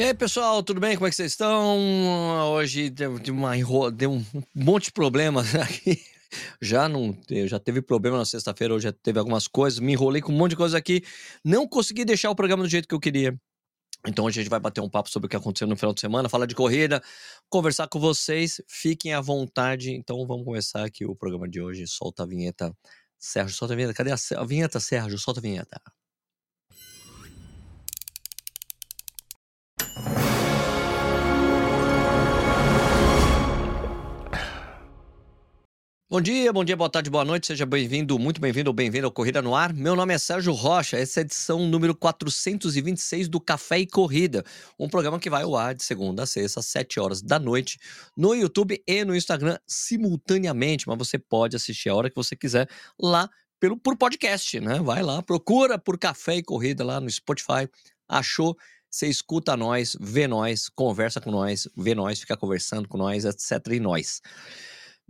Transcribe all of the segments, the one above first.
E aí, pessoal, tudo bem? Como é que vocês estão? Hoje deu, uma deu um monte de problemas aqui. Já não já teve problema na sexta-feira, hoje já teve algumas coisas, me enrolei com um monte de coisa aqui, não consegui deixar o programa do jeito que eu queria. Então hoje a gente vai bater um papo sobre o que aconteceu no final de semana, falar de corrida, conversar com vocês, fiquem à vontade. Então vamos começar aqui o programa de hoje. Solta a vinheta. Sérgio, solta a vinheta. Cadê a, a vinheta, Sérgio? Solta a vinheta. Bom dia, bom dia, boa tarde, boa noite, seja bem-vindo, muito bem-vindo ou bem-vindo ao Corrida no Ar. Meu nome é Sérgio Rocha, essa é a edição número 426 do Café e Corrida, um programa que vai ao ar de segunda a sexta, às 7 horas da noite, no YouTube e no Instagram simultaneamente, mas você pode assistir a hora que você quiser lá pelo, por podcast, né? Vai lá, procura por Café e Corrida lá no Spotify, achou, você escuta nós, vê nós, conversa com nós, vê nós, fica conversando com nós, etc. e nós.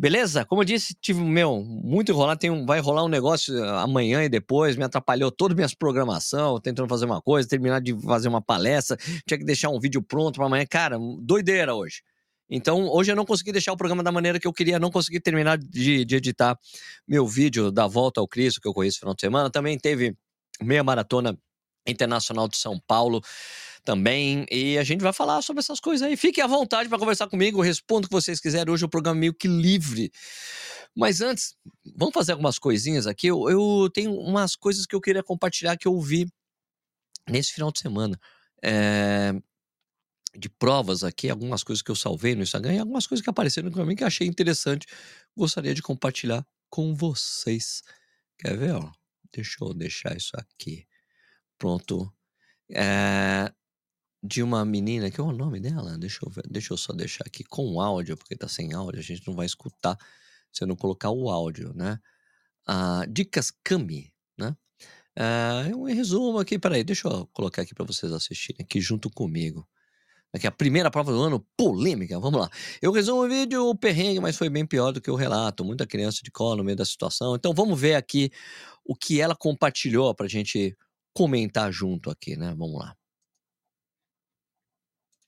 Beleza? Como eu disse, tive, meu, muito enrolado. Tem um, vai rolar um negócio eh, amanhã e depois, me atrapalhou toda a minha programação, tentando fazer uma coisa, terminar de fazer uma palestra, tinha que deixar um vídeo pronto para amanhã. Cara, doideira hoje. Então, hoje eu não consegui deixar o programa da maneira que eu queria, não consegui terminar de, de editar meu vídeo da volta ao Cristo, que eu conheço no final de semana. Também teve meia maratona internacional de São Paulo também. E a gente vai falar sobre essas coisas aí. Fiquem à vontade para conversar comigo, respondo o que vocês quiserem. Hoje é um programa meio que livre. Mas antes, vamos fazer algumas coisinhas aqui. Eu, eu tenho umas coisas que eu queria compartilhar que eu vi nesse final de semana. É, de provas aqui, algumas coisas que eu salvei no Instagram e algumas coisas que apareceram para mim que achei interessante. Gostaria de compartilhar com vocês. Quer ver? Ó? Deixa eu deixar isso aqui. Pronto. É, de uma menina, que é o nome dela? Deixa eu ver, deixa eu só deixar aqui com áudio, porque tá sem áudio, a gente não vai escutar se eu não colocar o áudio, né? Ah, Dicas Kami, né? Ah, um resumo aqui, peraí, deixa eu colocar aqui para vocês assistirem aqui junto comigo. Aqui a primeira prova do ano, polêmica, vamos lá. Eu resumo o vídeo, o perrengue, mas foi bem pior do que o relato. Muita criança de colo no meio da situação. Então vamos ver aqui o que ela compartilhou pra gente comentar junto aqui, né? Vamos lá.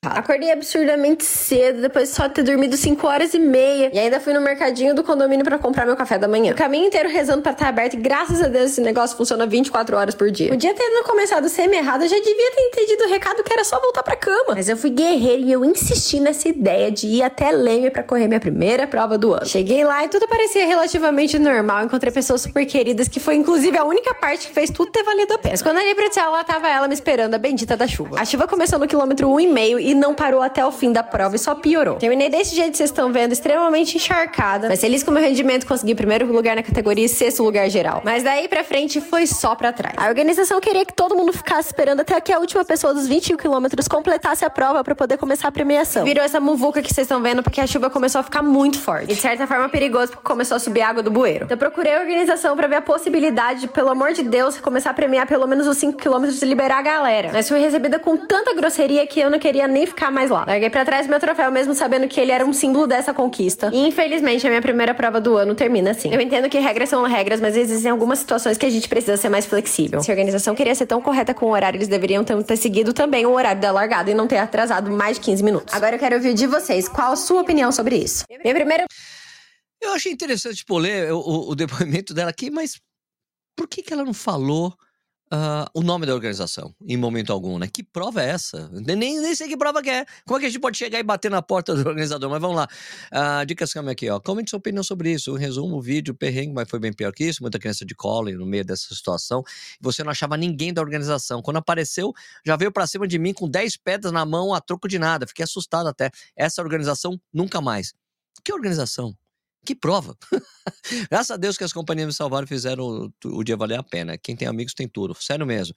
Acordei absurdamente cedo, depois de só ter dormido 5 horas e meia. E ainda fui no mercadinho do condomínio para comprar meu café da manhã. O caminho inteiro rezando para estar aberto e graças a Deus esse negócio funciona 24 horas por dia. Podia ter começado semi-errado, eu já devia ter entendido o recado que era só voltar pra cama. Mas eu fui guerreiro e eu insisti nessa ideia de ir até Leme para correr minha primeira prova do ano. Cheguei lá e tudo parecia relativamente normal. Encontrei pessoas super queridas, que foi inclusive a única parte que fez tudo ter valido a pena. Mas quando eu olhei pra lá tava ela me esperando, a bendita da chuva. A chuva começou no quilômetro 1,5 e não parou até o fim da prova e só piorou. Terminei desse jeito que vocês estão vendo, extremamente encharcada, mas feliz com o meu rendimento, consegui primeiro lugar na categoria e sexto lugar geral. Mas daí pra frente foi só pra trás. A organização queria que todo mundo ficasse esperando até que a última pessoa dos 21 quilômetros completasse a prova para poder começar a premiação. Virou essa muvuca que vocês estão vendo porque a chuva começou a ficar muito forte. E de certa forma perigoso porque começou a subir água do bueiro. Então procurei a organização para ver a possibilidade de, pelo amor de Deus, começar a premiar pelo menos os 5 quilômetros e liberar a galera. Mas fui recebida com tanta grosseria que eu não queria nem ficar mais mais lá. Larguei para trás meu troféu, mesmo sabendo que ele era um símbolo dessa conquista. E infelizmente a minha primeira prova do ano termina assim. Eu entendo que regras são regras, mas existem algumas situações que a gente precisa ser mais flexível. Se a organização queria ser tão correta com o horário, eles deveriam ter seguido também o horário da largada e não ter atrasado mais de 15 minutos. Agora eu quero ouvir de vocês qual a sua opinião sobre isso. Minha primeira. Eu achei interessante, tipo, ler o, o, o depoimento dela aqui, mas por que, que ela não falou uh, o nome da organização, em momento algum, né? Que prova é essa? Nem, nem sei que prova que é. Como é que a gente pode chegar e bater na porta do organizador? Mas vamos lá. Uh, dicas câmera aqui, ó. Comente sua opinião sobre isso. Um resumo, vídeo, perrengue, mas foi bem pior que isso. Muita criança de cola no meio dessa situação. Você não achava ninguém da organização. Quando apareceu, já veio para cima de mim com 10 pedras na mão a troco de nada. Fiquei assustado até. Essa organização, nunca mais. Que organização? Que prova! Graças a Deus que as companhias me salvaram e fizeram o, o, dia valer a pena. Quem tem amigos tem tudo, sério mesmo.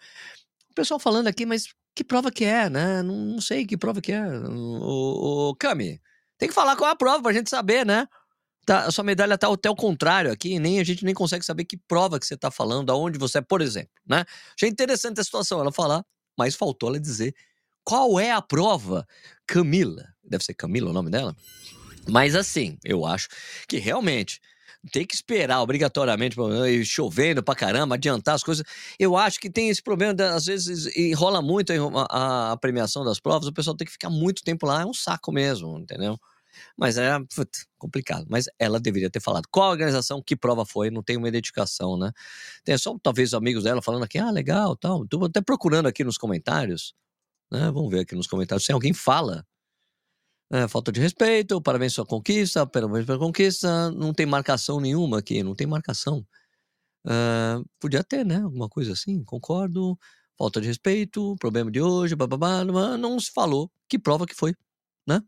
O pessoal falando aqui, mas que prova que é, né? Não, não sei que prova que é. O, o, Cami, tem que falar qual é a prova pra gente saber, né? Tá, a sua medalha tá até o contrário aqui, nem a gente nem consegue saber que prova que você tá falando, aonde você é, por exemplo, né? Achei interessante a situação, ela falar, mas faltou ela dizer qual é a prova. Camila, deve ser Camila o nome dela? Mas assim, eu acho que realmente ter que esperar obrigatoriamente, chovendo pra caramba, adiantar as coisas. Eu acho que tem esse problema, às vezes enrola muito a, a, a, premiação das provas, o pessoal tem que ficar muito tempo lá, é um saco mesmo, entendeu? Mas é put, complicado. Mas ela deveria ter falado. Qual organização, que prova foi? Não tem uma identificação, né? Tem só talvez amigos dela falando aqui, ah, legal, tal. Estou até procurando aqui nos comentários, né? Vamos ver aqui nos comentários se alguém fala é, falta de respeito, parabéns pela conquista, parabéns pela conquista. Não tem marcação nenhuma aqui, não tem marcação. Uh, podia ter, né? Alguma coisa assim, concordo. Falta de respeito, problema de hoje, bababá, não se falou que prova que foi, né?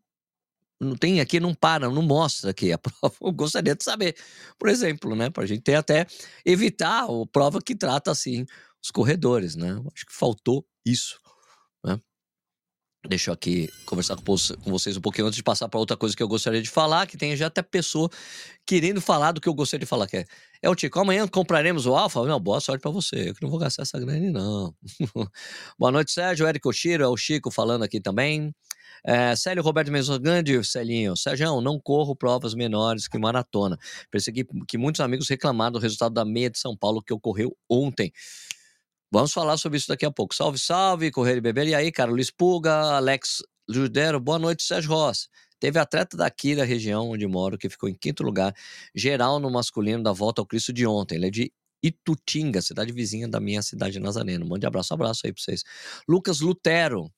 Não tem aqui, não para, não mostra aqui a prova. Eu gostaria de saber, por exemplo, né? Para a gente ter até evitar a prova que trata assim os corredores, né? Acho que faltou isso. Deixa eu aqui conversar com vocês um pouquinho antes de passar para outra coisa que eu gostaria de falar, que tem já até pessoa querendo falar do que eu gostaria de falar, que é, é o Tico, amanhã compraremos o Alfa? Não, boa sorte para você, eu que não vou gastar essa grana não. boa noite, Sérgio, Érico Chiro, é o Chico falando aqui também. É, Célio Roberto Mesogandi, Celinho, Sérgio, não corro provas menores que maratona. Percebi que muitos amigos reclamaram do resultado da meia de São Paulo que ocorreu ontem. Vamos falar sobre isso daqui a pouco. Salve, salve, Correio Beber. E aí, cara, Luiz Puga, Alex Judero, boa noite, Sérgio Rossi. Teve atleta daqui da região onde moro que ficou em quinto lugar, geral no masculino da volta ao Cristo de ontem. Ele é de Itutinga, cidade vizinha da minha cidade Nazareno. Mande abraço, abraço aí pra vocês. Lucas Lutero,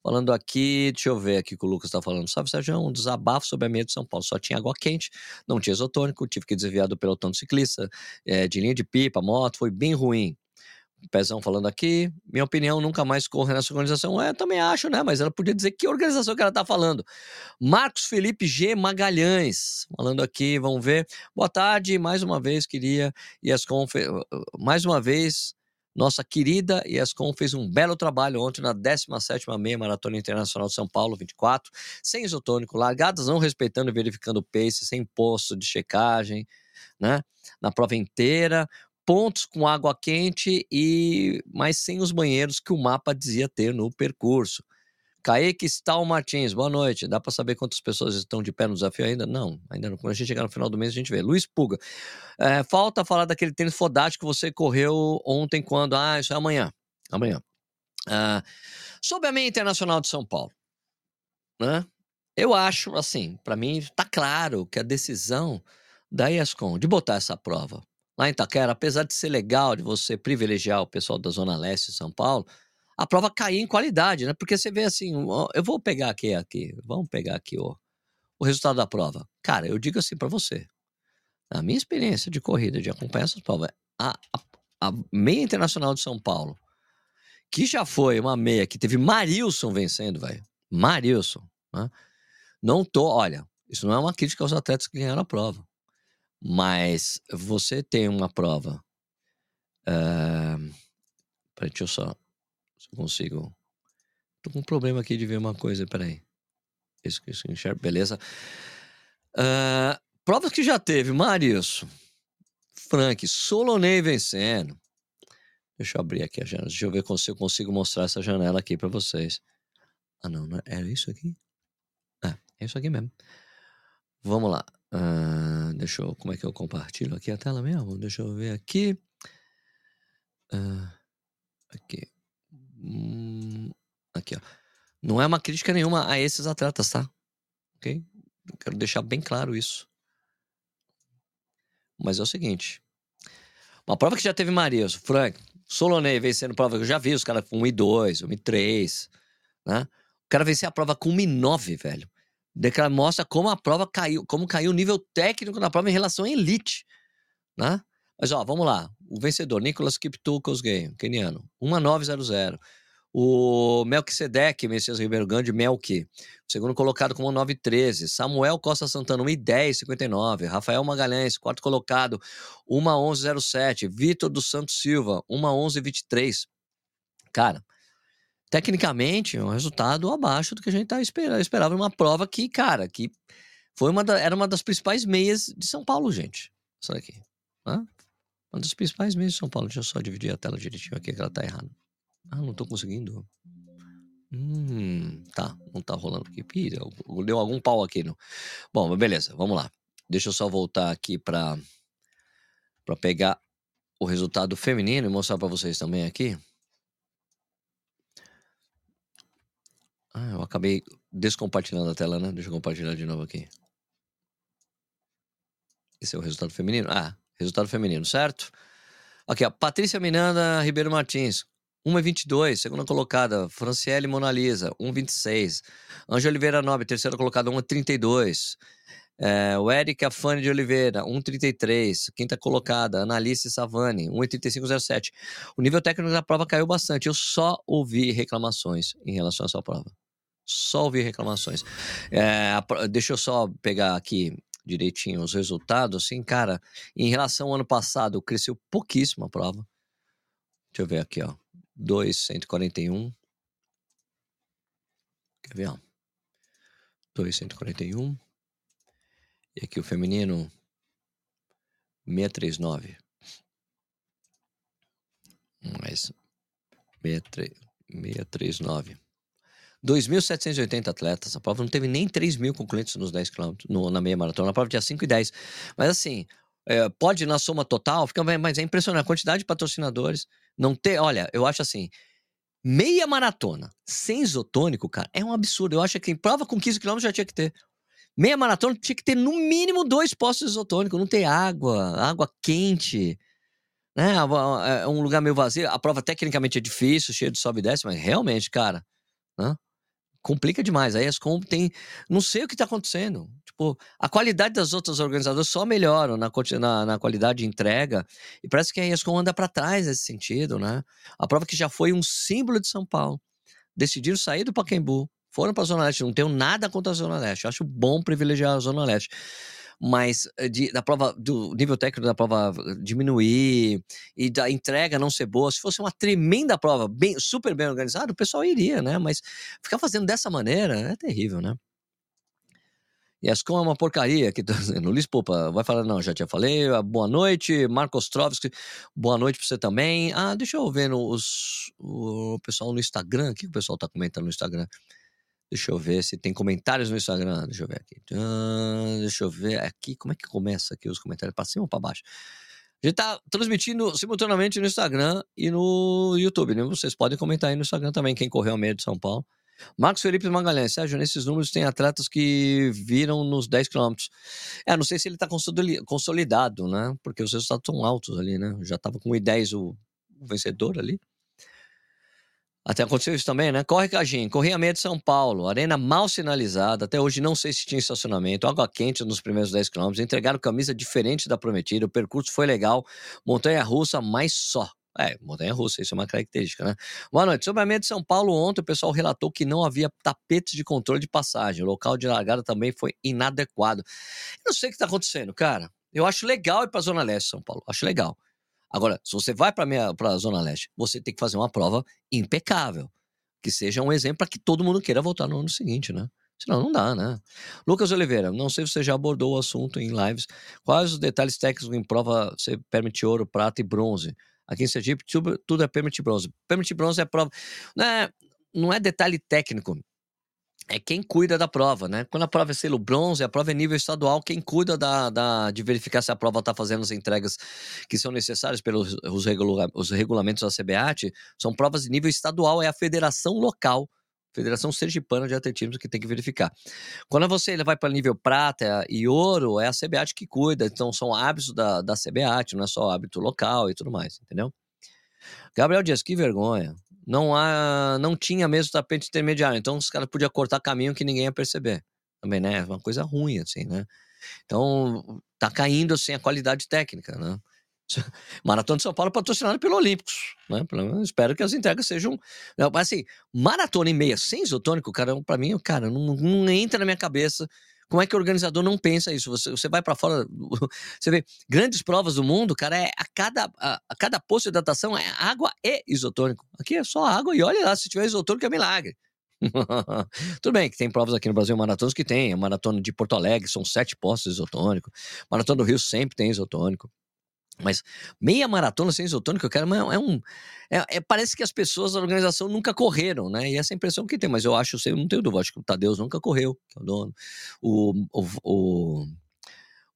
falando aqui, deixa eu ver aqui que o Lucas tá falando. Salve, Sérgio, um desabafo sobre a meia de São Paulo. Só tinha água quente, não tinha isotônico, tive que desviar do pelotão de ciclista, é, de linha de pipa, moto, foi bem ruim. Pezão falando aqui, minha opinião, nunca mais corre nessa organização. É, também acho, né? Mas ela podia dizer que organização que ela tá falando. Marcos Felipe G. Magalhães, falando aqui, vamos ver. Boa tarde, mais uma vez, queria. E as confe... mais uma vez, nossa querida ESCOM fez um belo trabalho ontem na 17ª Meia Maratona Internacional de São Paulo, 24, sem isotônico, largadas não respeitando e verificando o pace, sem posto de checagem, né? Na prova inteira, pontos com água quente e mas sem os banheiros que o mapa dizia ter no percurso. Kaique Stal Martins, boa noite. Dá para saber quantas pessoas estão de pé no desafio ainda? Não, ainda não. Quando a gente chegar no final do mês, a gente vê. Luiz Puga, é, falta falar daquele tênis fodástico que você correu ontem, quando? Ah, isso é amanhã. Amanhã. Ah, sobre a meia internacional de São Paulo, né? Eu acho, assim, para mim está claro que a decisão da ESCOM de botar essa prova lá em Itaquera, apesar de ser legal, de você privilegiar o pessoal da Zona Leste de São Paulo, a prova cair em qualidade, né? Porque você vê assim, eu vou pegar aqui, aqui, vamos pegar aqui o, o resultado da prova. Cara, eu digo assim para você, a minha experiência de corrida, de acompanhar essas provas, a, a, a meia internacional de São Paulo, que já foi uma meia que teve Marilson vencendo, velho, Marilson, né? Não tô, olha, isso não é uma crítica aos atletas que ganharam a prova. Mas você tem uma prova. Uh, peraí, deixa eu só. Se eu consigo. Tô com um problema aqui de ver uma coisa, peraí. Isso, isso, enxergo, beleza. Uh, provas que já teve, Marius, Frank, Solonei vencendo. Deixa eu abrir aqui a janela. Deixa eu ver se eu consigo mostrar essa janela aqui para vocês. Ah, não, não é, era isso aqui? É, é isso aqui mesmo. Vamos lá. Uh, deixa eu. Como é que eu compartilho aqui a tela mesmo? Deixa eu ver aqui. Uh, aqui. Hum, aqui, ó. Não é uma crítica nenhuma a esses atletas, tá? Ok? Eu quero deixar bem claro isso. Mas é o seguinte. Uma prova que já teve Marias, Frank, Solonei vencendo prova que eu já vi, os caras com 1 e 2, 1 e 3, né? O cara venceu a prova com 1 e 9, velho mostra como a prova caiu, como caiu o nível técnico da prova em relação à elite, né? Mas ó, vamos lá. O vencedor, Nicolas Kiptukosgei, keniano, 1900. O Melquisedec, Messias Ribeiro Grande. O segundo colocado com 913. Samuel Costa Santana, 1,10,59. Rafael Magalhães, quarto colocado, 1,11,07. Vitor dos Santos Silva, 1,11,23. Cara, tecnicamente, é um resultado abaixo do que a gente tá esperava, esperava uma prova que, cara, que foi uma da, era uma das principais meias de São Paulo, gente. Isso aqui. Né? Uma das principais meias de São Paulo. Deixa eu só dividir a tela direitinho aqui, que ela tá errada. Ah, não tô conseguindo. Hum, tá, não tá rolando aqui. Pira, deu algum pau aqui. No... Bom, beleza, vamos lá. Deixa eu só voltar aqui pra. para pegar o resultado feminino e mostrar para vocês também aqui. Ah, eu acabei descompartilhando a tela, né? Deixa eu compartilhar de novo aqui. Esse é o resultado feminino? Ah, resultado feminino, certo? Aqui, ó. Patrícia Miranda Ribeiro Martins, 1,22, segunda colocada. Franciele Monalisa, 1,26. Ângela Oliveira Nobre, terceira colocada, 1,32. É, o Érica Fane de Oliveira, 1,33. Quinta colocada, Analice Savani, 1,3507. O nível técnico da prova caiu bastante. Eu só ouvi reclamações em relação a essa prova. Só ouvi reclamações. É, deixa eu só pegar aqui direitinho os resultados. Assim, cara, em relação ao ano passado, cresceu pouquíssimo a prova. Deixa eu ver aqui, ó. 2,141. Quer ver, ó? 2,141. E aqui o feminino, 639. Mais 639. 2.780 atletas. A prova não teve nem 3 mil concluintes nos 10 km, no, na meia maratona. A prova tinha 5 e 10. Mas assim, é, pode na soma total, fica, mas é impressionante a quantidade de patrocinadores. Não ter, olha, eu acho assim, meia maratona sem isotônico, cara, é um absurdo. Eu acho que em prova com 15 km já tinha que ter. Meia maratona tinha que ter no mínimo dois postos isotônicos, não ter água, água quente, né? É um lugar meio vazio. A prova tecnicamente é difícil, cheia de sobe e desce, mas realmente, cara, né? Complica demais. Aí as ESCOM tem. Não sei o que está acontecendo. Tipo, a qualidade das outras organizadoras só melhoram na, na, na qualidade de entrega. E parece que a ESCOM anda para trás nesse sentido, né? A prova que já foi um símbolo de São Paulo. Decidiram sair do Pacaembu, foram para a Zona Leste. Não tenho nada contra a Zona Leste. Eu acho bom privilegiar a Zona Leste mas eh, de, da prova, do nível técnico da prova diminuir e da entrega não ser boa, se fosse uma tremenda prova, bem, super bem organizada, o pessoal iria, né? Mas ficar fazendo dessa maneira é terrível, né? E Ascom é uma porcaria que tá dizendo. Luiz Popa vai falar, não, já tinha falei. Ah, boa noite, Marcos Ostrovski, boa noite para você também. Ah, deixa eu ver os, o pessoal no Instagram, o que o pessoal tá comentando no Instagram? Deixa eu ver se tem comentários no Instagram. Deixa eu ver aqui. Deixa eu ver aqui. Como é que começa aqui os comentários? Para cima ou para baixo? A gente tá transmitindo simultaneamente no Instagram e no YouTube, né? Vocês podem comentar aí no Instagram também, quem correu ao meio de São Paulo. Marcos Felipe Magalhães, Sérgio, nesses números tem atletas que viram nos 10 quilômetros. É, não sei se ele está consolidado, né? Porque os resultados estão altos ali, né? Já estava com 1,10 o vencedor ali. Até aconteceu isso também, né? Corre Cagim, Correia Meia de São Paulo, arena mal sinalizada, até hoje não sei se tinha estacionamento, água quente nos primeiros 10 quilômetros, entregaram camisa diferente da prometida, o percurso foi legal, montanha russa, mas só. É, montanha russa, isso é uma característica, né? Boa noite. Sobre a meia de São Paulo, ontem o pessoal relatou que não havia tapetes de controle de passagem. O local de largada também foi inadequado. Eu não sei o que está acontecendo, cara. Eu acho legal ir para a Zona Leste de São Paulo. Acho legal. Agora, se você vai para a Zona Leste, você tem que fazer uma prova impecável, que seja um exemplo para que todo mundo queira voltar no ano seguinte, né? Senão não dá, né? Lucas Oliveira, não sei se você já abordou o assunto em lives. Quais os detalhes técnicos em prova você permite ouro, prata e bronze? Aqui em Sergipe, tudo, é permite bronze. Permite bronze é prova. Não é, não é detalhe técnico é quem cuida da prova, né? Quando a prova é selo bronze, a prova é nível estadual, quem cuida da, da de verificar se a prova está fazendo as entregas que são necessárias pelos os, regula, os regulamentos da CBAT, são provas de nível estadual, é a federação local, Federação Sergipana de Atletismo que tem que verificar. Quando você vai para nível prata e ouro, é a CBAT que cuida, então são hábitos da, da CBAT, não é só hábito local e tudo mais, entendeu? Gabriel Dias, que vergonha não há, não tinha mesmo tapete intermediário. Então os caras podiam cortar caminho que ninguém ia perceber. Também, né? É uma coisa ruim, assim, né? Então tá caindo assim a qualidade técnica, né? Maratona de São Paulo é patrocinado pelo Olímpicos, né? Espero que as entregas sejam. Assim, maratona e meia sem isotônico, cara, para mim, cara, não, não entra na minha cabeça como é que o organizador não pensa isso? Você, você vai para fora, você vê grandes provas do mundo, cara, é a cada, a, a, cada posto de hidratação é água e isotônico. Aqui é só água e olha lá, se tiver isotônico é milagre. Tudo bem que tem provas aqui no Brasil, maratonas que tem. A maratona de Porto Alegre são sete postos isotônicos. Maratona do Rio sempre tem isotônico. Mas meia maratona sem isotônico, cara, é um. É, é, parece que as pessoas da organização nunca correram, né? E essa é a impressão que tem, mas eu acho, eu não tenho dúvida, acho que o Tadeus nunca correu, que é o dono. O, o, o,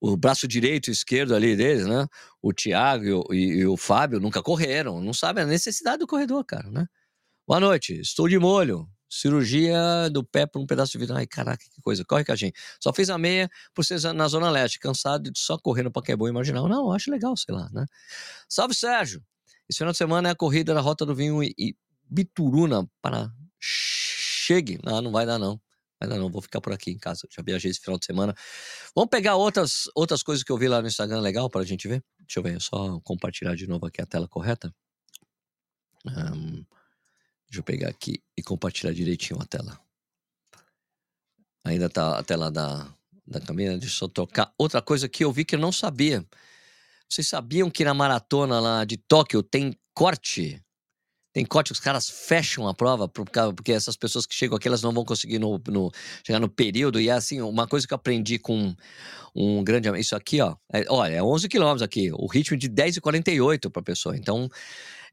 o braço direito e esquerdo ali deles, né? O Thiago e, e o Fábio nunca correram, não sabem a necessidade do corredor, cara, né? Boa noite, estou de molho. Cirurgia do pé por um pedaço de vidro. Ai, caraca, que coisa. Corre, Cajinho. Só fiz a meia por ser na Zona Leste, cansado de só correr no Paquebol Marginal. Não, acho legal, sei lá, né? Salve, Sérgio! Esse final de semana é a corrida da Rota do Vinho e Bituruna para Chegue. Não, não vai dar, não. Ainda não, vou ficar por aqui em casa. Já viajei esse final de semana. Vamos pegar outras, outras coisas que eu vi lá no Instagram legal para a gente ver? Deixa eu ver, só compartilhar de novo aqui a tela correta. Um, deixa eu pegar aqui e compartilhar direitinho a tela. Ainda tá a tela da, da Camila. Deixa eu trocar. Outra coisa que eu vi que eu não sabia. Vocês sabiam que na maratona lá de Tóquio tem corte tem corte, os caras fecham a prova, porque essas pessoas que chegam aqui, elas não vão conseguir no, no, chegar no período. E é assim, uma coisa que eu aprendi com um grande Isso aqui, ó. É, olha, é 11 quilômetros aqui. O ritmo de 10,48 para a pessoa. Então,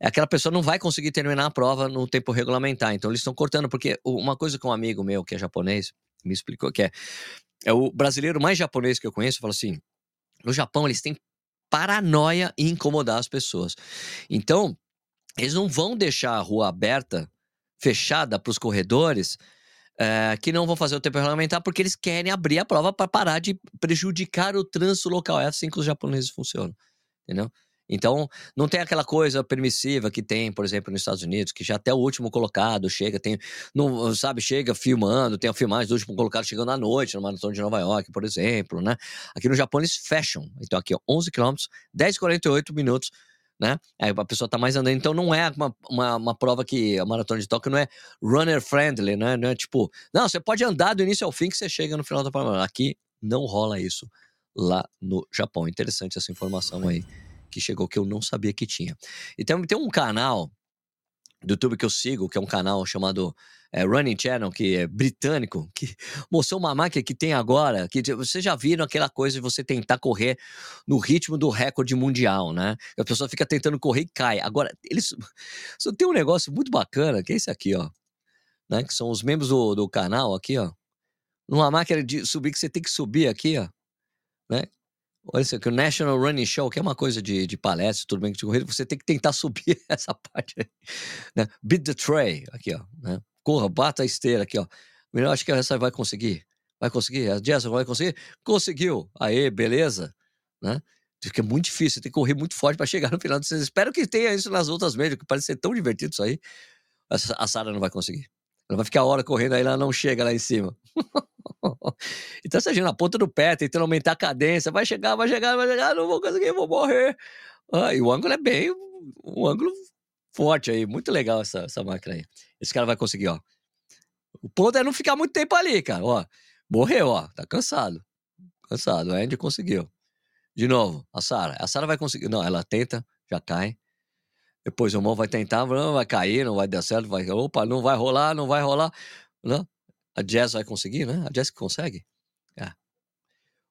aquela pessoa não vai conseguir terminar a prova no tempo regulamentar. Então, eles estão cortando, porque uma coisa que um amigo meu, que é japonês, me explicou que é. É o brasileiro mais japonês que eu conheço, falou assim: no Japão, eles têm paranoia em incomodar as pessoas. Então, eles não vão deixar a rua aberta, fechada para os corredores, é, que não vão fazer o tempo regulamentar, porque eles querem abrir a prova para parar de prejudicar o trânsito local. É assim que os japoneses funcionam, entendeu? Então, não tem aquela coisa permissiva que tem, por exemplo, nos Estados Unidos, que já até o último colocado chega, tem, não, sabe, chega filmando, tem a filmagem do último colocado chegando à noite no Maratona de Nova York, por exemplo, né? Aqui no Japão eles fecham. Então, aqui, ó, 11 quilômetros, 10, 48 minutos né? Aí a pessoa tá mais andando. Então não é uma, uma, uma, prova que a maratona de Tóquio não é runner friendly, né? Não é tipo, não, você pode andar do início ao fim que você chega no final da prova. Aqui não rola isso lá no Japão. Interessante essa informação aí que chegou que eu não sabia que tinha. E tem, tem um canal do YouTube que eu sigo, que é um canal chamado é, Running Channel, que é britânico, que mostrou uma máquina que tem agora, que vocês já viram aquela coisa de você tentar correr no ritmo do recorde mundial, né? A pessoa fica tentando correr e cai. Agora, eles só tem um negócio muito bacana, que é esse aqui, ó. Né? Que são os membros do, do canal aqui, ó. Numa máquina de subir que você tem que subir aqui, ó. Né? Olha isso aqui, o National Running Show, que é uma coisa de, de palestra, tudo bem que de corrida, você tem que tentar subir essa parte aí. Né? Beat the tray, aqui, ó. Né? corra, bata a esteira aqui, ó. Eu acho que essa vai conseguir. Vai conseguir? A Jessa vai conseguir? Conseguiu. Aê, beleza? Né? Porque é muito difícil, tem que correr muito forte para chegar no final. Vocês espero que tenha isso nas outras médias, que parece ser tão divertido isso aí. A Sara não vai conseguir. Ela vai ficar a hora correndo, aí ela não chega lá em cima. então você na ponta do pé, tentando aumentar a cadência, vai chegar, vai chegar, vai chegar, não vou conseguir, vou morrer. Ah, e o ângulo é bem, um ângulo forte aí, muito legal essa, essa máquina aí. Esse cara vai conseguir, ó. O ponto é não ficar muito tempo ali, cara, ó. Morreu, ó, tá cansado. Cansado, o Andy conseguiu. De novo, a Sara. A Sara vai conseguir. Não, ela tenta, já cai. Depois o irmão vai tentar, não vai cair, não vai dar certo, vai. Opa, não vai rolar, não vai rolar. Não. A Jazz vai conseguir, né? A Jazz consegue. É.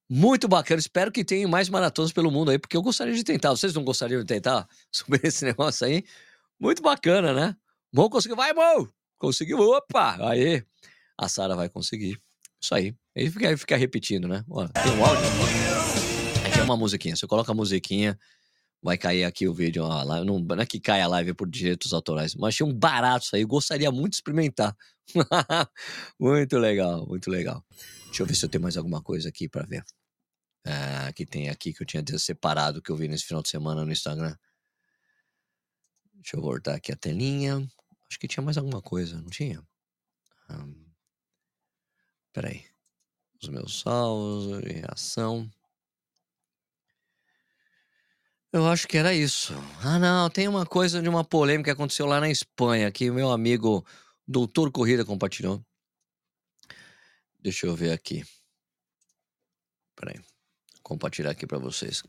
Muito bacana. Espero que tenha mais maratonas pelo mundo aí, porque eu gostaria de tentar. Vocês não gostariam de tentar subir esse negócio aí? Muito bacana, né? Bom conseguiu. Vai, bom! Conseguiu. Opa! Aí. A Sara vai conseguir. Isso aí. Aí fica, fica repetindo, né? Ó, tem um áudio. Aqui é uma musiquinha. Você coloca a musiquinha, vai cair aqui o vídeo. Ó, não, não é que cai a live por direitos autorais, mas achei um barato isso aí. Eu gostaria muito de experimentar. muito legal, muito legal. Deixa eu ver se eu tenho mais alguma coisa aqui para ver. Ah, que tem aqui que eu tinha separado que eu vi nesse final de semana no Instagram. Deixa eu voltar aqui a telinha. Acho que tinha mais alguma coisa, não tinha? Um, peraí. Os meus salvos, reação. Eu acho que era isso. Ah, não, tem uma coisa de uma polêmica que aconteceu lá na Espanha, que meu amigo Doutor Corrida compartilhou. Deixa eu ver aqui. Peraí. Compartilhar aqui para vocês.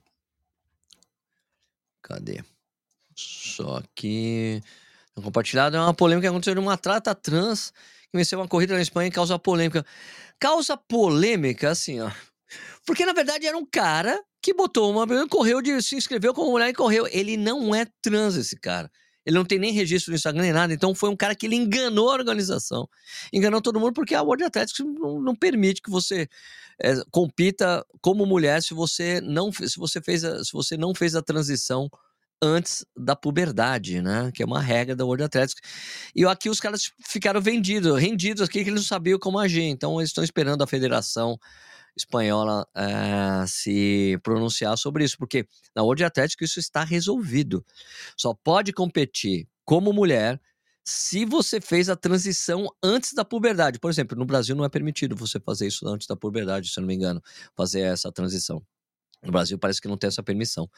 Cadê? Só que compartilhado é uma polêmica que aconteceu de uma atleta trans que venceu uma corrida na Espanha e causa polêmica. Causa polêmica, assim, ó. Porque na verdade era um cara que botou uma. correu de. se inscreveu como mulher e correu. Ele não é trans, esse cara. Ele não tem nem registro no Instagram nem nada. Então foi um cara que ele enganou a organização. Enganou todo mundo porque a World Athletics não, não permite que você é, compita como mulher se você não se você fez a, se você não fez a transição antes da puberdade, né? Que é uma regra da World Athletics. E aqui os caras ficaram vendidos, rendidos aqui, que eles não sabiam como agir. Então eles estão esperando a federação espanhola é, se pronunciar sobre isso, porque na World Athletics isso está resolvido. Só pode competir como mulher se você fez a transição antes da puberdade. Por exemplo, no Brasil não é permitido você fazer isso antes da puberdade, se eu não me engano, fazer essa transição. No Brasil parece que não tem essa permissão,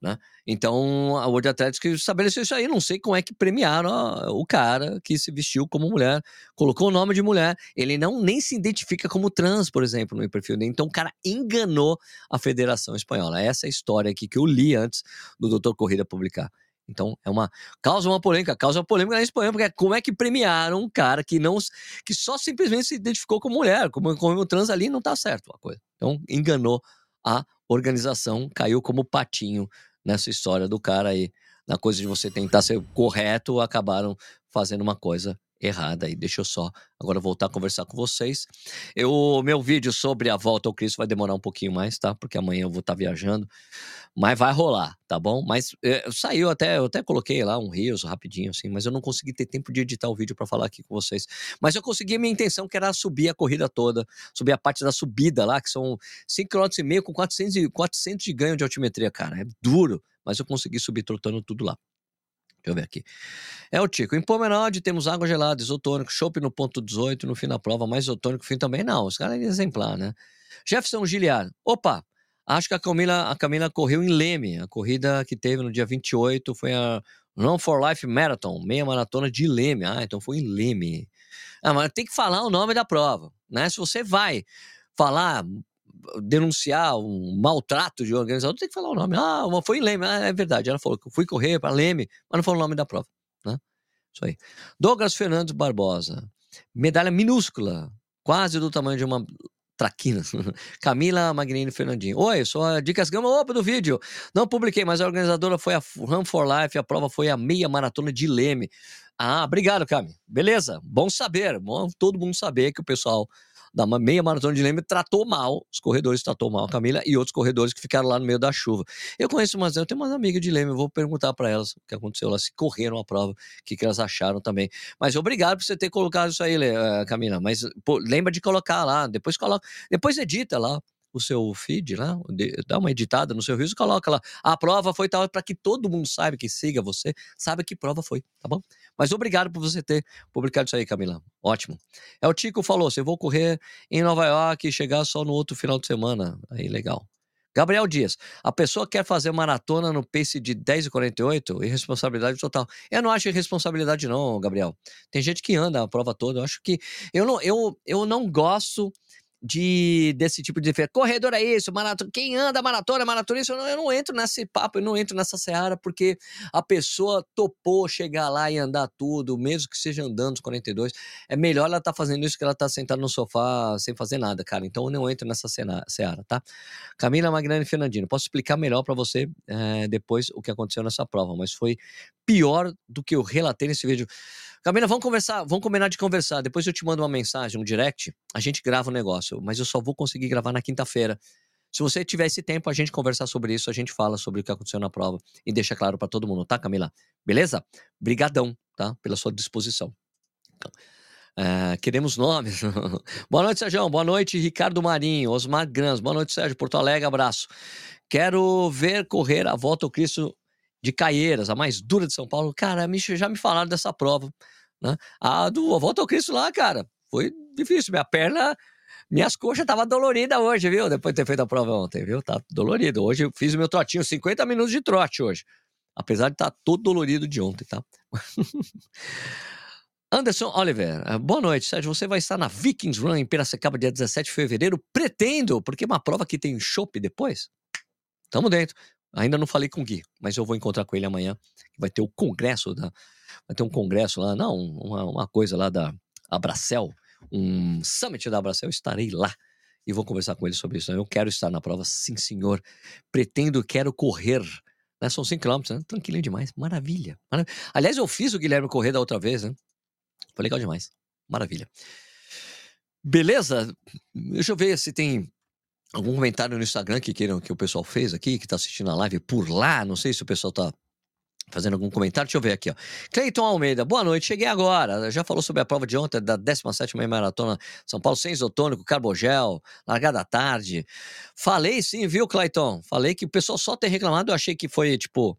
né? Então a World Athletics estabeleceu isso aí. Não sei como é que premiaram o cara que se vestiu como mulher, colocou o nome de mulher. Ele não nem se identifica como trans, por exemplo, no perfil dele. Então o cara enganou a Federação Espanhola. Essa é a história aqui que eu li antes do Doutor Corrida publicar. Então é uma causa uma polêmica, causa uma polêmica na Espanha, porque como é que premiaram um cara que não que só simplesmente se identificou como mulher, como, como trans ali não tá certo a coisa. Então enganou a organização caiu como patinho nessa história do cara aí. Na coisa de você tentar ser correto, acabaram fazendo uma coisa errada aí. Deixa eu só agora voltar a conversar com vocês. O meu vídeo sobre a volta ao Cristo vai demorar um pouquinho mais, tá? Porque amanhã eu vou estar tá viajando. Mas vai rolar, tá bom? Mas é, saiu até, eu até coloquei lá um Rios rapidinho, assim, mas eu não consegui ter tempo de editar o vídeo para falar aqui com vocês. Mas eu consegui minha intenção, que era subir a corrida toda, subir a parte da subida lá, que são 5,5 km com 400, 400 de ganho de altimetria, cara. É duro, mas eu consegui subir trotando tudo lá. Deixa eu ver aqui. É o Tico. Em Pomerode temos água gelada, isotônico, chopp no ponto 18, no fim da prova, mais isotônico, fim também não. Os caras é exemplar, né? Jefferson Giliar. Opa, acho que a Camila, a Camila correu em Leme. A corrida que teve no dia 28 foi a Run for Life Marathon, meia maratona de Leme. Ah, então foi em Leme. Ah, mas tem que falar o nome da prova, né? Se você vai falar denunciar um maltrato de um organizador, tem que falar o nome. Ah, foi em Leme. Ah, é verdade. Ela falou que eu fui correr para Leme, mas não falou o nome da prova. Né? Isso aí. Douglas Fernandes Barbosa. Medalha minúscula, quase do tamanho de uma traquina. Camila Magnini Fernandinho. Oi, sou a Dicas Gama, opa, do vídeo. Não publiquei, mas a organizadora foi a Run for Life, a prova foi a meia maratona de Leme. Ah, obrigado, Cami. Beleza, bom saber, bom todo mundo saber que o pessoal da meia maratona de Leme tratou mal, os corredores tratou mal a Camila e outros corredores que ficaram lá no meio da chuva. Eu conheço umas, eu tenho umas amigas de Leme, eu vou perguntar para elas o que aconteceu lá, se correram a prova, o que, que elas acharam também. Mas obrigado por você ter colocado isso aí, eh, Camila. Mas pô, lembra de colocar lá, depois coloca, depois edita lá o seu feed lá, dá uma editada no seu riso, coloca lá. A prova foi tal para que todo mundo saiba que siga você, saiba que prova foi, tá bom? Mas obrigado por você ter publicado isso aí, Camila. Ótimo. É o Tico falou, você vou correr em Nova York e chegar só no outro final de semana. Aí legal. Gabriel Dias, a pessoa quer fazer maratona no pace de 10 e 48, irresponsabilidade total. Eu não acho irresponsabilidade não, Gabriel. Tem gente que anda a prova toda, eu acho que eu não eu, eu não gosto de desse tipo de corredor é isso, maratona, quem anda maratona, maratonista, eu não, eu não entro nesse papo, eu não entro nessa seara porque a pessoa topou chegar lá e andar tudo, mesmo que seja andando os 42, é melhor ela tá fazendo isso que ela tá sentada no sofá sem fazer nada, cara. Então eu não entro nessa seara, tá? Camila Magnani Fernandino, posso explicar melhor para você é, depois o que aconteceu nessa prova, mas foi pior do que eu relatei nesse vídeo. Camila, vamos conversar, vamos combinar de conversar. Depois eu te mando uma mensagem, um direct, a gente grava o um negócio, mas eu só vou conseguir gravar na quinta-feira. Se você tiver esse tempo, a gente conversar sobre isso, a gente fala sobre o que aconteceu na prova e deixa claro para todo mundo, tá, Camila? Beleza? Brigadão, tá? Pela sua disposição. Uh, queremos nomes. boa noite, Sérgio. Boa noite, Ricardo Marinho, Osmar Grans. Boa noite, Sérgio. Porto Alegre, abraço. Quero ver correr a volta ao Cristo de Caieiras, a mais dura de São Paulo. Cara, já me falaram dessa prova. Né? A do Volta ao Cristo lá, cara, foi difícil. Minha perna, minhas coxas estavam doloridas hoje, viu? Depois de ter feito a prova ontem, viu? Tá dolorido. Hoje eu fiz o meu trotinho, 50 minutos de trote hoje. Apesar de estar tá todo dolorido de ontem, tá? Anderson Oliver, eh, boa noite, Sérgio. Você vai estar na Vikings Run em Piracicaba dia 17 de fevereiro? Pretendo, porque é uma prova que tem chopp depois. Tamo dentro. Ainda não falei com o Gui, mas eu vou encontrar com ele amanhã. Vai ter o congresso da. Vai ter um congresso lá, não, uma, uma coisa lá da Abracel, um summit da Abracel. Estarei lá e vou conversar com ele sobre isso. Eu quero estar na prova, sim, senhor. Pretendo, quero correr Né? São 5 quilômetros, né? Tranquilinho demais. Maravilha. Maravilha. Aliás, eu fiz o Guilherme correr da outra vez, né? Foi legal demais. Maravilha. Beleza? Deixa eu ver se tem algum comentário no Instagram que queiram que o pessoal fez aqui, que tá assistindo a live por lá. Não sei se o pessoal tá fazendo algum comentário. Deixa eu ver aqui, ó. Cleiton Almeida, boa noite, cheguei agora. Já falou sobre a prova de ontem da 17 meia maratona São Paulo sem isotônico, carbogel, largada tarde. Falei sim, viu, Cleiton? Falei que o pessoal só tem reclamado, eu achei que foi, tipo,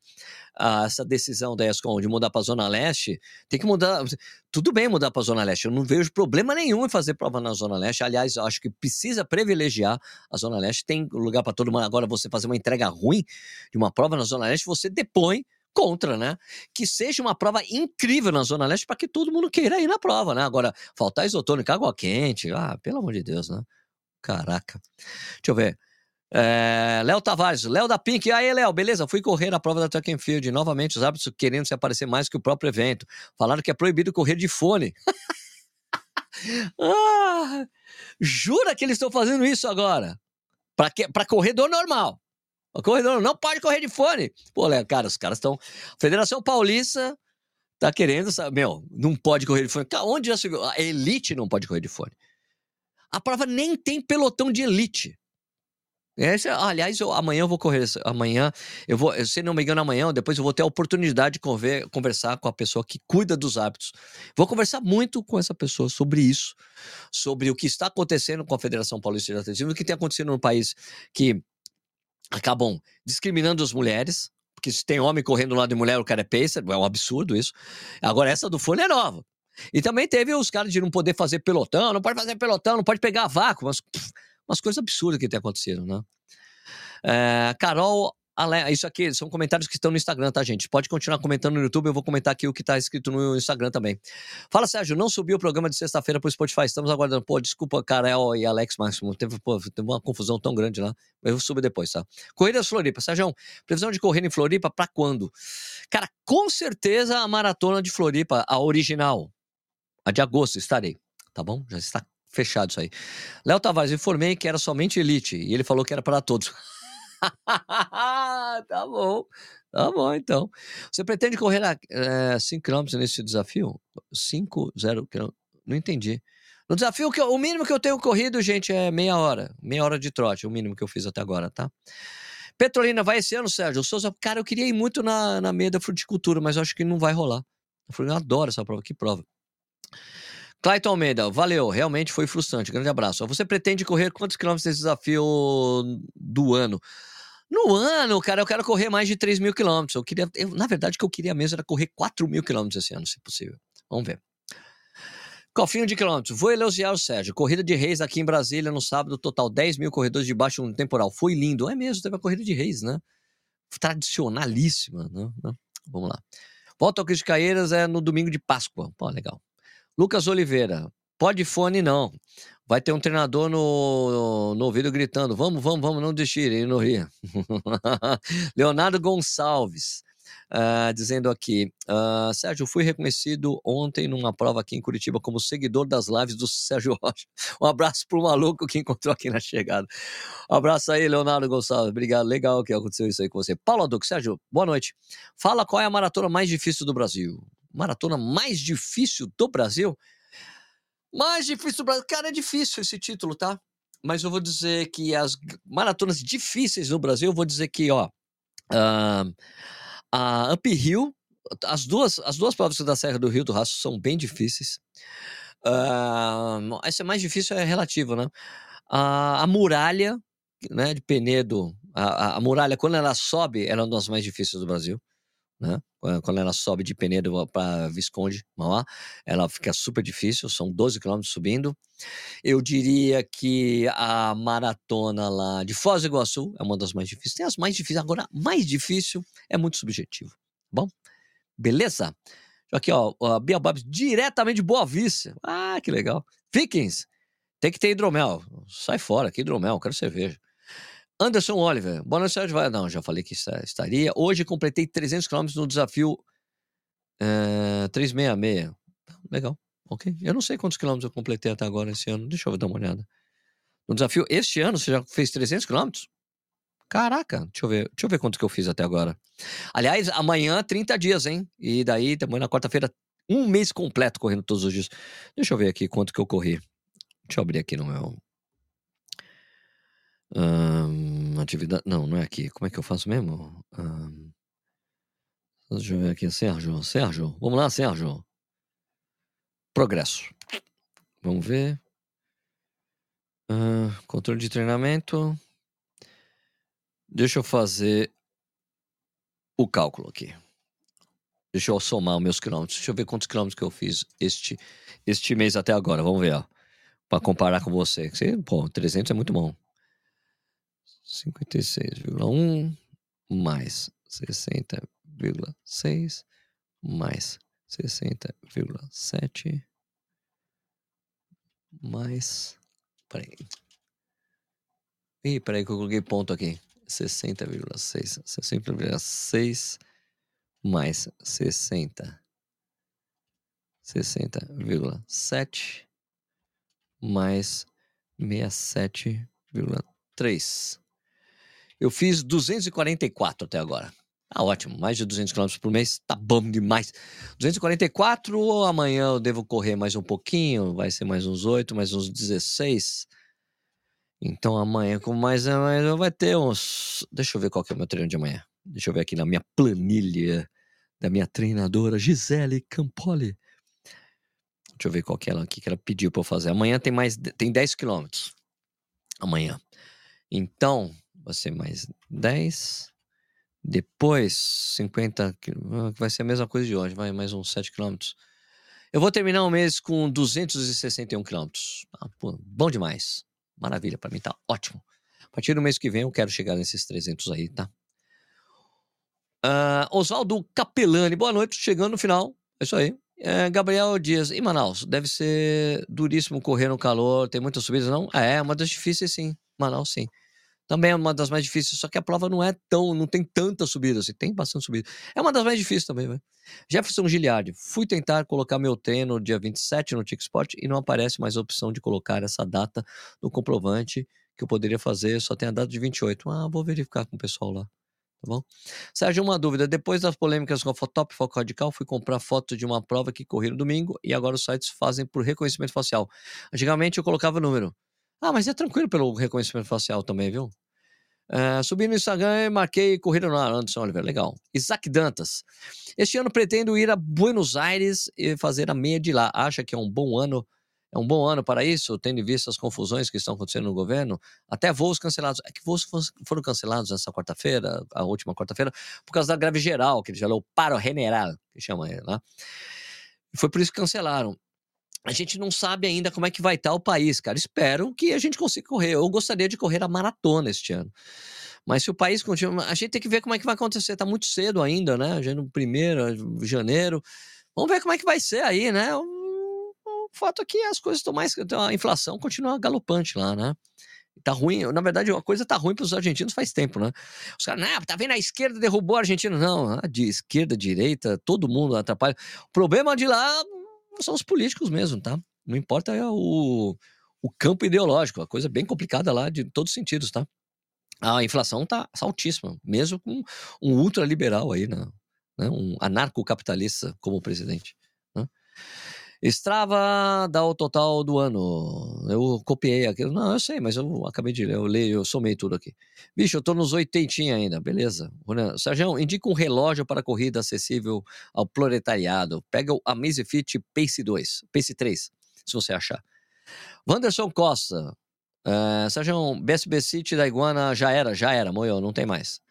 essa decisão da ESCOM de mudar para a Zona Leste, tem que mudar. Tudo bem mudar para a Zona Leste, eu não vejo problema nenhum em fazer prova na Zona Leste. Aliás, acho que precisa privilegiar a Zona Leste. Tem lugar para todo mundo. Agora, você fazer uma entrega ruim de uma prova na Zona Leste, você depõe contra, né? Que seja uma prova incrível na Zona Leste para que todo mundo queira ir na prova, né? Agora, faltar isotônico, água quente, ah, pelo amor de Deus, né? Caraca. Deixa eu ver. É, Léo Tavares, Léo da Pink. Aí, Léo, beleza? Fui correr na prova da Track and Field. Novamente, os árbitros querendo se aparecer mais que o próprio evento. Falaram que é proibido correr de fone. ah, jura que eles estão fazendo isso agora? Para corredor normal. O corredor não pode correr de fone. Pô, cara, os caras estão. Federação Paulista tá querendo, sabe? Meu, não pode correr de fone. Onde já se viu? A elite não pode correr de fone. A prova nem tem pelotão de elite. Esse, aliás, eu, amanhã eu vou correr. Amanhã, eu vou, se não me engano, amanhã, depois eu vou ter a oportunidade de conver, conversar com a pessoa que cuida dos hábitos. Vou conversar muito com essa pessoa sobre isso, sobre o que está acontecendo com a Federação Paulista de Atletismo, o que tem acontecido no país que acabam discriminando as mulheres, porque se tem homem correndo lá de mulher, o cara é pacer, é um absurdo isso. Agora, essa do fone é nova. E também teve os caras de não poder fazer pelotão, não pode fazer pelotão, não pode pegar vácuo, mas umas coisas absurdas que tem acontecido, né? É, Carol isso aqui são comentários que estão no Instagram, tá, gente? Pode continuar comentando no YouTube, eu vou comentar aqui o que tá escrito no Instagram também. Fala, Sérgio, não subiu o programa de sexta-feira pro Spotify, estamos aguardando. Pô, desculpa, Carol e Alex Máximo, teve, pô, teve uma confusão tão grande lá. Eu vou subir depois, tá? Corridas Floripa. Sérgio, previsão de correr em Floripa pra quando? Cara, com certeza a maratona de Floripa, a original, a de agosto, estarei, tá bom? Já está fechado isso aí. Léo Tavares, informei que era somente elite e ele falou que era para todos. tá bom, tá bom então. Você pretende correr 5 é, km nesse desafio? 5, 0 km? Não entendi. No desafio, que eu, o mínimo que eu tenho corrido, gente, é meia hora. Meia hora de trote, o mínimo que eu fiz até agora, tá? Petrolina, vai esse ano, Sérgio? Souza, cara, eu queria ir muito na, na meia da fruticultura, mas eu acho que não vai rolar. Eu adoro essa prova, que prova. Clayton Almeida, valeu, realmente foi frustrante. Grande abraço. Você pretende correr quantos quilômetros nesse desafio do ano? No ano, cara, eu quero correr mais de 3 mil quilômetros. Eu queria, eu, na verdade, o que eu queria mesmo era correr 4 mil quilômetros esse ano, se possível. Vamos ver. Cofinho de quilômetros. Vou elogiar o Sérgio. Corrida de Reis aqui em Brasília no sábado, total 10 mil corredores debaixo de um temporal. Foi lindo. É mesmo, teve a corrida de Reis, né? Tradicionalíssima, né? Vamos lá. Volta ao Cristo de Caeiras é no domingo de Páscoa. Pô, legal. Lucas Oliveira, pode fone não. Vai ter um treinador no, no ouvido gritando: vamos, vamos, vamos, não desistir, no Rio. Leonardo Gonçalves. Uh, dizendo aqui, uh, Sérgio, fui reconhecido ontem numa prova aqui em Curitiba como seguidor das lives do Sérgio Rocha. Um abraço pro maluco que encontrou aqui na chegada. Um abraço aí, Leonardo Gonçalves. Obrigado, legal que aconteceu isso aí com você. Paulo Aduc, Sérgio, boa noite. Fala qual é a maratona mais difícil do Brasil maratona mais difícil do Brasil? Mais difícil do Brasil. Cara, é difícil esse título, tá? Mas eu vou dizer que as maratonas difíceis no Brasil, eu vou dizer que, ó, uh, a Uphill, as duas, as duas provas da Serra do Rio do Rastro são bem difíceis. Uh, essa mais difícil é relativo, né? Uh, a muralha, né, de Penedo, a, a, a, muralha, quando ela sobe, ela é uma das mais difíceis do Brasil né? Quando ela sobe de Penedo para Visconde, Mauá, ela fica super difícil, são 12 quilômetros subindo. Eu diria que a maratona lá de Foz do Iguaçu é uma das mais difíceis. Tem as mais difíceis, agora, mais difícil é muito subjetivo. Tá bom, beleza? Aqui, ó, a Bia Babs, diretamente de Boa Vista. Ah, que legal. Vikings, tem que ter hidromel. Sai fora, que hidromel, quero cerveja. Anderson Oliver, boa noite. Vai... Não, já falei que estaria. Hoje completei 300 km no desafio uh, 366. Legal, ok. Eu não sei quantos quilômetros eu completei até agora esse ano. Deixa eu dar uma olhada. No desafio, este ano, você já fez 300 km? Caraca, deixa eu ver, deixa eu ver quanto que eu fiz até agora. Aliás, amanhã 30 dias, hein? E daí, amanhã na quarta-feira, um mês completo correndo todos os dias. Deixa eu ver aqui quanto que eu corri. Deixa eu abrir aqui no meu. Um, atividade. Não, não é aqui. Como é que eu faço mesmo? Um, deixa eu ver aqui. Sérgio, Sérgio. Vamos lá, Sérgio. Progresso. Vamos ver. Uh, controle de treinamento. Deixa eu fazer o cálculo aqui. Deixa eu somar os meus quilômetros. Deixa eu ver quantos quilômetros que eu fiz este, este mês até agora. Vamos ver, ó. Pra comparar com você. Pô, 300 é muito bom. 56,1 mais 60,6 mais 60,7 mais. Peraí. Ih, peraí que eu coloquei ponto aqui. 60,6. 60,6 mais 60. 60,7 mais 67,3. Eu fiz 244 até agora. Tá ótimo, mais de 200 km por mês, tá bom demais. 244, amanhã eu devo correr mais um pouquinho, vai ser mais uns 8, mais uns 16. Então amanhã, com mais amanhã, vai ter uns. Deixa eu ver qual que é o meu treino de amanhã. Deixa eu ver aqui na minha planilha da minha treinadora, Gisele Campoli. Deixa eu ver qual que ela aqui que ela pediu para eu fazer. Amanhã tem mais tem 10 quilômetros. Amanhã. Então, vai ser mais 10. Depois, 50 ah, vai ser a mesma coisa de hoje, vai mais uns 7 quilômetros. Eu vou terminar o mês com 261 quilômetros. Ah, bom demais. Maravilha, para mim tá ótimo. A partir do mês que vem eu quero chegar nesses 300 aí, tá? Uh, Oswaldo Capelani, boa noite, chegando no final. É isso aí. É, Gabriel Dias, em Manaus, deve ser duríssimo correr no calor, tem muitas subidas, não? É, uma das difíceis, sim. Manaus, sim. Também é uma das mais difíceis, só que a prova não é tão, não tem tanta subida assim, tem bastante subida. É uma das mais difíceis também, velho. Jefferson Giliardi, fui tentar colocar meu treino dia 27 no TikSport e não aparece mais a opção de colocar essa data no comprovante que eu poderia fazer, só tem a data de 28. Ah, vou verificar com o pessoal lá. Tá bom? Sérgio, uma dúvida. Depois das polêmicas com a Fotop Foco Radical, fui comprar foto de uma prova que corri no domingo e agora os sites fazem por reconhecimento facial. Antigamente eu colocava número. Ah, mas é tranquilo pelo reconhecimento facial também, viu? Uh, subi no Instagram e marquei Corrida no Ar, Anderson Oliveira. Legal. Isaac Dantas. Este ano pretendo ir a Buenos Aires e fazer a meia de lá. Acha que é um bom ano? É um bom ano para isso, tendo em vista as confusões que estão acontecendo no governo? Até voos cancelados. É que voos foram cancelados nessa quarta-feira, a última quarta-feira, por causa da greve geral, que ele já o paro general, que chama ele lá. Foi por isso que cancelaram a gente não sabe ainda como é que vai estar o país, cara. Espero que a gente consiga correr. Eu gostaria de correr a maratona este ano. Mas se o país continua. A gente tem que ver como é que vai acontecer. Tá muito cedo ainda, né? Já no primeiro, janeiro. Vamos ver como é que vai ser aí, né? O, o fato é que as coisas estão mais. A inflação continua galopante lá, né? Tá ruim, na verdade, a coisa tá ruim para os argentinos faz tempo, né? Os caras, não, tá vendo a esquerda derrubou a Argentina? Não, de esquerda, direita, todo mundo atrapalha. O problema de lá são os políticos mesmo, tá? Não importa é o, o campo ideológico, a coisa bem complicada lá de todos os sentidos, tá? A inflação tá altíssima, mesmo com um ultraliberal aí, né? né? um anarcocapitalista como presidente. Né? Strava dá o total do ano. Eu copiei aquilo. Não, eu sei, mas eu acabei de ler. Eu leio, eu somei tudo aqui. Bicho, eu tô nos oitentinha ainda. Beleza. Sérgio, indica um relógio para corrida acessível ao proletariado. Pega o Amazfit Pace 2, Pace 3, se você achar. Wanderson Costa. Uh, Sérgio, BSB City da Iguana já era, já era, moiou, não tem mais.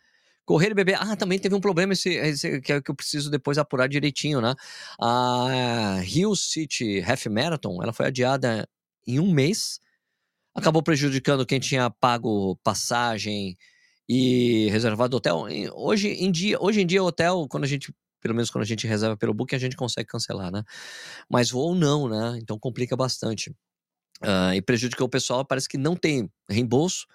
Correr e beber. Ah, também teve um problema esse, esse, que, é que eu preciso depois apurar direitinho, né? A Hill City Half Marathon, ela foi adiada em um mês. Acabou prejudicando quem tinha pago passagem e reservado hotel. Hoje em dia, hoje em dia hotel, quando a gente pelo menos quando a gente reserva pelo Booking, a gente consegue cancelar, né? Mas voo não, né? Então complica bastante. Uh, e prejudica o pessoal, parece que não tem reembolso.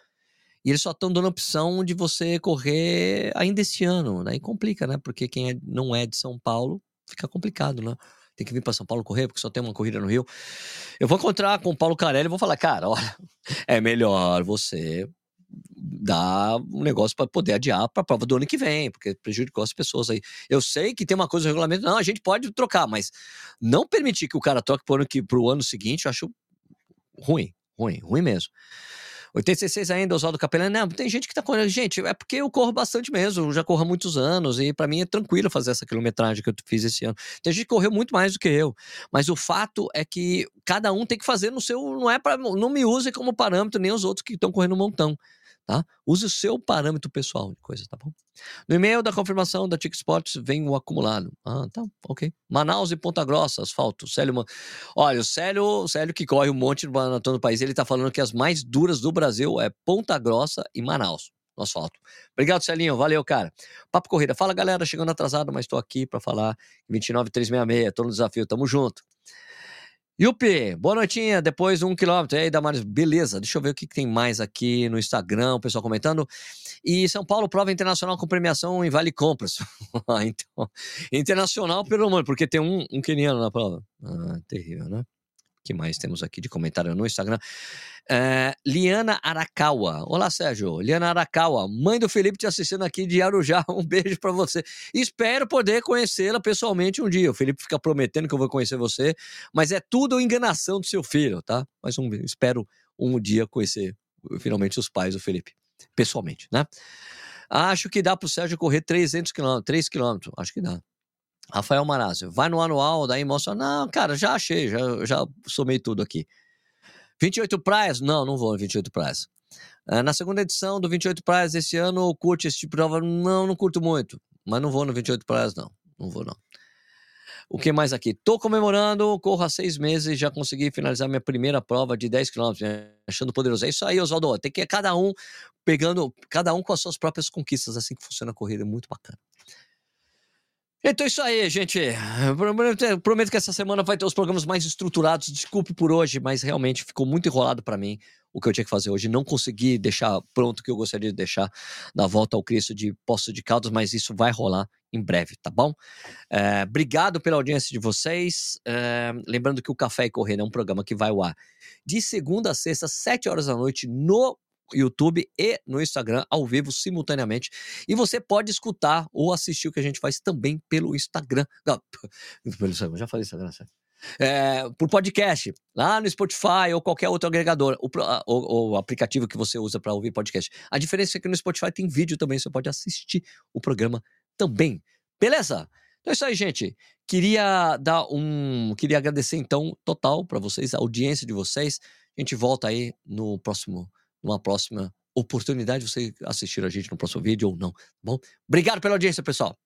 E eles só estão dando a opção de você correr ainda esse ano. Daí complica, né? Porque quem é, não é de São Paulo fica complicado, né? Tem que vir para São Paulo correr, porque só tem uma corrida no Rio. Eu vou encontrar com o Paulo Carelli e vou falar, cara, olha, é melhor você dar um negócio para poder adiar para a prova do ano que vem, porque prejudicou as pessoas aí. Eu sei que tem uma coisa no regulamento, não, a gente pode trocar, mas não permitir que o cara troque para o ano seguinte, eu acho ruim, ruim, ruim mesmo. 86 ainda, Oswaldo Capelani. Não, tem gente que tá correndo. Gente, é porque eu corro bastante mesmo. Eu já corro há muitos anos e para mim é tranquilo fazer essa quilometragem que eu fiz esse ano. Tem gente que correu muito mais do que eu. Mas o fato é que cada um tem que fazer no seu. Não é para. Não me use como parâmetro nem os outros que estão correndo um montão tá? Use o seu parâmetro pessoal de coisa, tá bom? No e-mail da confirmação da TIC Sports vem o acumulado. Ah, tá, ok. Manaus e Ponta Grossa, asfalto. Célio, olha, o Célio, Célio que corre um monte no país, ele tá falando que as mais duras do Brasil é Ponta Grossa e Manaus no asfalto. Obrigado, Celinho. Valeu, cara. Papo Corrida. Fala, galera. Chegando atrasado, mas estou aqui para falar 29366. Tô no desafio. Tamo junto. Yupi, boa noitinha, depois um quilômetro. E aí, Damares, beleza, deixa eu ver o que, que tem mais aqui no Instagram, o pessoal comentando. E São Paulo, prova internacional com premiação em Vale Compras. Então, internacional pelo mundo, porque tem um, um queniano na prova. Ah, terrível, né? Que mais temos aqui de comentário no Instagram? É, Liana Arakawa. Olá, Sérgio. Liana Arakawa, mãe do Felipe te assistindo aqui de Arujá. Um beijo para você. Espero poder conhecê-la pessoalmente um dia. O Felipe fica prometendo que eu vou conhecer você, mas é tudo enganação do seu filho, tá? Mas um, espero um dia conhecer finalmente os pais do Felipe, pessoalmente, né? Acho que dá pro Sérgio correr 300 km, 3 km. Acho que dá. Rafael Marazio, vai no anual, daí mostra. Não, cara, já achei, já, já somei tudo aqui. 28 praias? Não, não vou no 28 praias. Uh, na segunda edição do 28 praias esse ano, curte esse tipo de prova? Não, não curto muito. Mas não vou no 28 praias, não. Não vou, não. O que mais aqui? Tô comemorando, corro há seis meses já consegui finalizar minha primeira prova de 10 km, né? achando poderoso. É isso aí, Oswaldo. Tem que ir cada um pegando, cada um com as suas próprias conquistas, assim que funciona a corrida. É muito bacana. Então é isso aí, gente. Prometo que essa semana vai ter os programas mais estruturados. Desculpe por hoje, mas realmente ficou muito enrolado para mim o que eu tinha que fazer hoje. Não consegui deixar pronto o que eu gostaria de deixar na volta ao Cristo de Poço de Caldas, mas isso vai rolar em breve, tá bom? É, obrigado pela audiência de vocês. É, lembrando que o Café e Correr é um programa que vai ao ar de segunda a sexta, sete horas da noite, no YouTube e no Instagram ao vivo simultaneamente. E você pode escutar ou assistir o que a gente faz também pelo Instagram. Não, pelo Instagram, já falei Instagram, certo? É, por podcast, lá no Spotify ou qualquer outro agregador, o, o aplicativo que você usa para ouvir podcast. A diferença é que no Spotify tem vídeo também, você pode assistir o programa também. Beleza? Então é isso aí, gente. Queria dar um. Queria agradecer, então, total para vocês, a audiência de vocês. A gente volta aí no próximo numa próxima oportunidade de você assistir a gente no próximo vídeo ou não, tá bom? Obrigado pela audiência, pessoal.